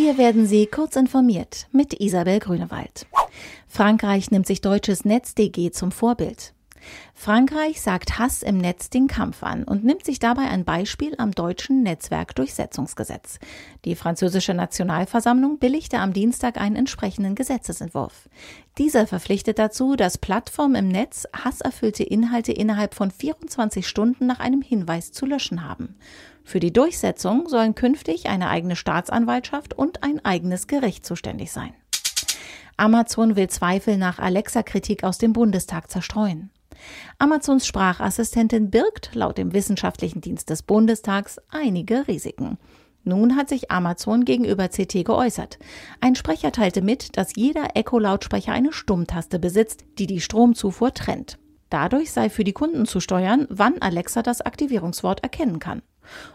Hier werden Sie kurz informiert mit Isabel Grünewald. Frankreich nimmt sich deutsches NetzDG zum Vorbild. Frankreich sagt Hass im Netz den Kampf an und nimmt sich dabei ein Beispiel am deutschen Netzwerkdurchsetzungsgesetz. Die französische Nationalversammlung billigte am Dienstag einen entsprechenden Gesetzesentwurf. Dieser verpflichtet dazu, dass Plattformen im Netz hasserfüllte Inhalte innerhalb von 24 Stunden nach einem Hinweis zu löschen haben. Für die Durchsetzung sollen künftig eine eigene Staatsanwaltschaft und ein eigenes Gericht zuständig sein. Amazon will Zweifel nach Alexa-Kritik aus dem Bundestag zerstreuen. Amazons Sprachassistentin birgt laut dem Wissenschaftlichen Dienst des Bundestags einige Risiken. Nun hat sich Amazon gegenüber CT geäußert. Ein Sprecher teilte mit, dass jeder Echo-Lautsprecher eine Stummtaste besitzt, die die Stromzufuhr trennt. Dadurch sei für die Kunden zu steuern, wann Alexa das Aktivierungswort erkennen kann.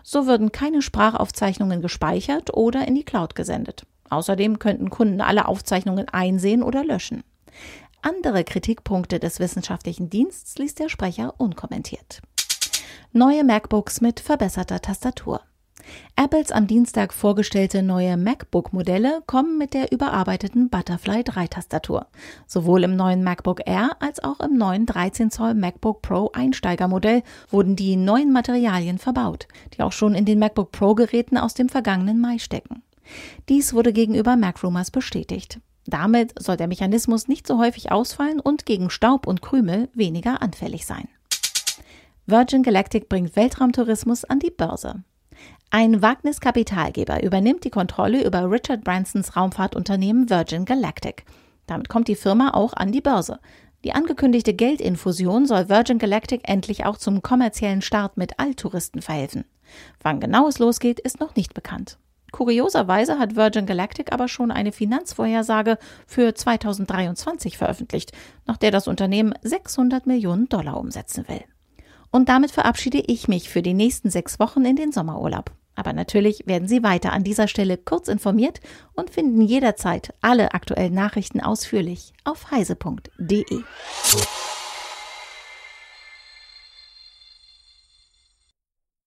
So würden keine Sprachaufzeichnungen gespeichert oder in die Cloud gesendet. Außerdem könnten Kunden alle Aufzeichnungen einsehen oder löschen. Andere Kritikpunkte des wissenschaftlichen Dienstes ließ der Sprecher unkommentiert. Neue MacBooks mit verbesserter Tastatur. Apples am Dienstag vorgestellte neue MacBook-Modelle kommen mit der überarbeiteten Butterfly 3-Tastatur. Sowohl im neuen MacBook Air als auch im neuen 13 Zoll MacBook Pro Einsteigermodell wurden die neuen Materialien verbaut, die auch schon in den MacBook Pro-Geräten aus dem vergangenen Mai stecken. Dies wurde gegenüber MacRumors bestätigt. Damit soll der Mechanismus nicht so häufig ausfallen und gegen Staub und Krümel weniger anfällig sein. Virgin Galactic bringt Weltraumtourismus an die Börse. Ein Wagniskapitalgeber übernimmt die Kontrolle über Richard Bransons Raumfahrtunternehmen Virgin Galactic. Damit kommt die Firma auch an die Börse. Die angekündigte Geldinfusion soll Virgin Galactic endlich auch zum kommerziellen Start mit Alltouristen verhelfen. Wann genau es losgeht, ist noch nicht bekannt. Kurioserweise hat Virgin Galactic aber schon eine Finanzvorhersage für 2023 veröffentlicht, nach der das Unternehmen 600 Millionen Dollar umsetzen will. Und damit verabschiede ich mich für die nächsten sechs Wochen in den Sommerurlaub. Aber natürlich werden Sie weiter an dieser Stelle kurz informiert und finden jederzeit alle aktuellen Nachrichten ausführlich auf heise.de.